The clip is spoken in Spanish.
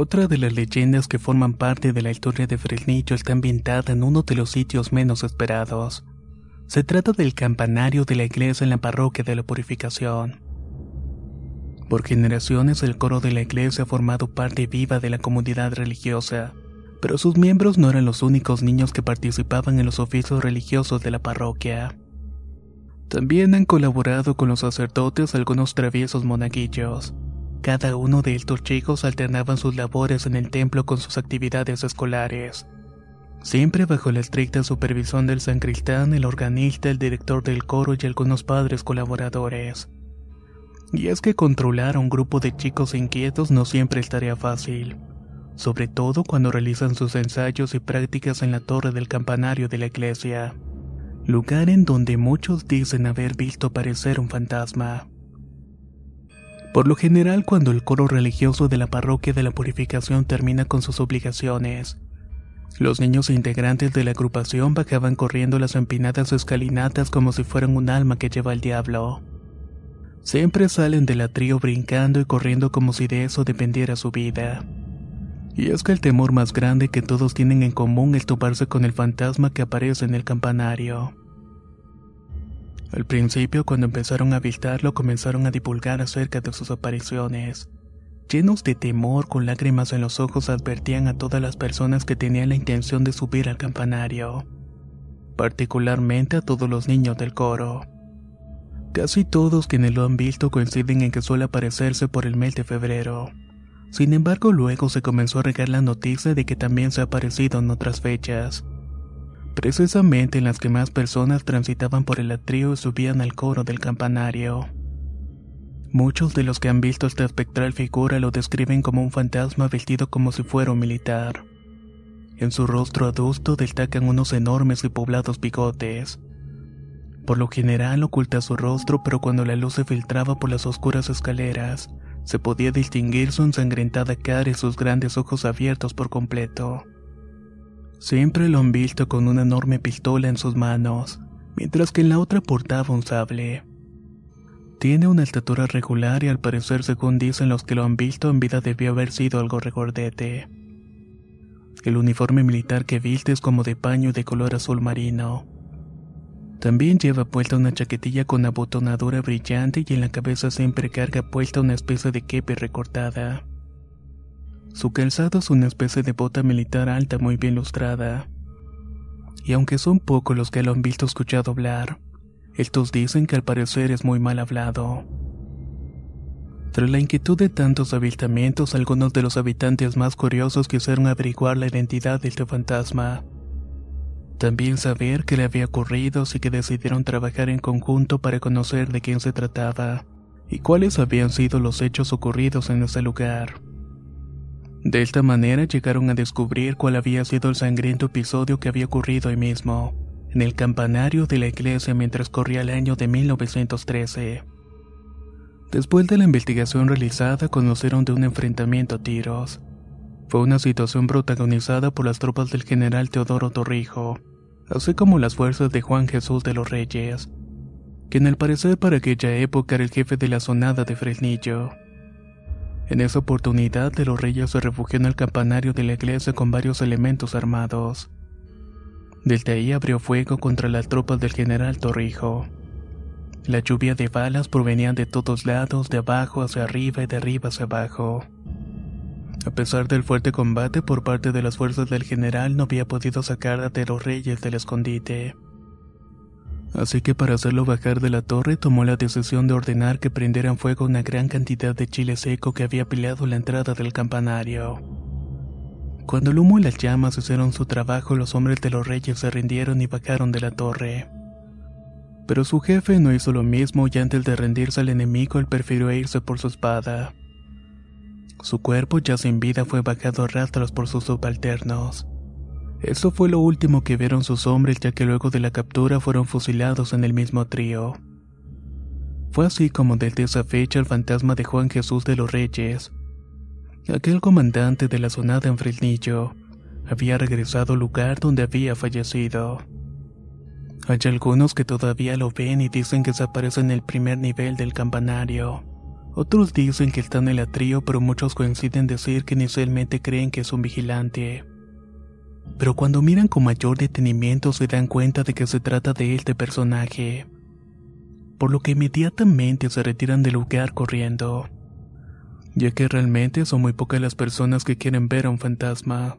Otra de las leyendas que forman parte de la historia de Fresnillo está ambientada en uno de los sitios menos esperados. Se trata del campanario de la iglesia en la parroquia de la Purificación. Por generaciones el coro de la iglesia ha formado parte viva de la comunidad religiosa, pero sus miembros no eran los únicos niños que participaban en los oficios religiosos de la parroquia. También han colaborado con los sacerdotes algunos traviesos monaguillos. Cada uno de estos chicos alternaban sus labores en el templo con sus actividades escolares. Siempre bajo la estricta supervisión del sancristán, el organista, el director del coro y algunos padres colaboradores. Y es que controlar a un grupo de chicos inquietos no siempre es tarea fácil, sobre todo cuando realizan sus ensayos y prácticas en la torre del campanario de la iglesia, lugar en donde muchos dicen haber visto aparecer un fantasma. Por lo general, cuando el coro religioso de la parroquia de la Purificación termina con sus obligaciones, los niños integrantes de la agrupación bajaban corriendo las empinadas escalinatas como si fueran un alma que lleva al diablo. Siempre salen del atrio brincando y corriendo como si de eso dependiera su vida. Y es que el temor más grande que todos tienen en común es toparse con el fantasma que aparece en el campanario. Al principio, cuando empezaron a visitarlo, comenzaron a divulgar acerca de sus apariciones. Llenos de temor, con lágrimas en los ojos, advertían a todas las personas que tenían la intención de subir al campanario, particularmente a todos los niños del coro. Casi todos quienes lo han visto coinciden en que suele aparecerse por el mes de febrero. Sin embargo, luego se comenzó a regar la noticia de que también se ha aparecido en otras fechas precisamente en las que más personas transitaban por el atrio y subían al coro del campanario. Muchos de los que han visto esta espectral figura lo describen como un fantasma vestido como si fuera un militar. En su rostro adusto destacan unos enormes y poblados bigotes. Por lo general oculta su rostro, pero cuando la luz se filtraba por las oscuras escaleras, se podía distinguir su ensangrentada cara y sus grandes ojos abiertos por completo. Siempre lo han visto con una enorme pistola en sus manos, mientras que en la otra portaba un sable. Tiene una estatura regular y al parecer según dicen los que lo han visto en vida debió haber sido algo regordete. El uniforme militar que viste es como de paño de color azul marino. También lleva puesta una chaquetilla con abotonadura brillante y en la cabeza siempre carga puesta una especie de kepe recortada. Su calzado es una especie de bota militar alta muy bien lustrada. Y aunque son pocos los que lo han visto escuchado hablar, estos dicen que al parecer es muy mal hablado. Tras la inquietud de tantos avistamientos, algunos de los habitantes más curiosos quisieron averiguar la identidad de este fantasma. También saber qué le había ocurrido, así que decidieron trabajar en conjunto para conocer de quién se trataba y cuáles habían sido los hechos ocurridos en ese lugar. De esta manera llegaron a descubrir cuál había sido el sangriento episodio que había ocurrido ahí mismo, en el campanario de la iglesia mientras corría el año de 1913. Después de la investigación realizada, conocieron de un enfrentamiento a tiros. Fue una situación protagonizada por las tropas del general Teodoro Torrijo, así como las fuerzas de Juan Jesús de los Reyes, quien al parecer para aquella época era el jefe de la zonada de Fresnillo. En esa oportunidad, de los Reyes se refugió en el campanario de la iglesia con varios elementos armados. Desde ahí abrió fuego contra las tropas del general Torrijo. La lluvia de balas provenía de todos lados, de abajo hacia arriba y de arriba hacia abajo. A pesar del fuerte combate por parte de las fuerzas del general, no había podido sacar a de los reyes del escondite. Así que para hacerlo bajar de la torre tomó la decisión de ordenar que prendieran fuego una gran cantidad de chile seco que había peleado la entrada del campanario. Cuando el humo y las llamas hicieron su trabajo, los hombres de los reyes se rindieron y bajaron de la torre. Pero su jefe no hizo lo mismo y antes de rendirse al enemigo, él prefirió irse por su espada. Su cuerpo ya sin vida fue bajado a rastros por sus subalternos. Esto fue lo último que vieron sus hombres ya que luego de la captura fueron fusilados en el mismo trío. Fue así como desde esa fecha el fantasma de Juan Jesús de los Reyes, aquel comandante de la zonada en Fresnillo, había regresado al lugar donde había fallecido. Hay algunos que todavía lo ven y dicen que se aparece en el primer nivel del campanario. Otros dicen que está en el atrio, pero muchos coinciden en decir que inicialmente creen que es un vigilante. Pero cuando miran con mayor detenimiento se dan cuenta de que se trata de este personaje. Por lo que inmediatamente se retiran del lugar corriendo. Ya que realmente son muy pocas las personas que quieren ver a un fantasma.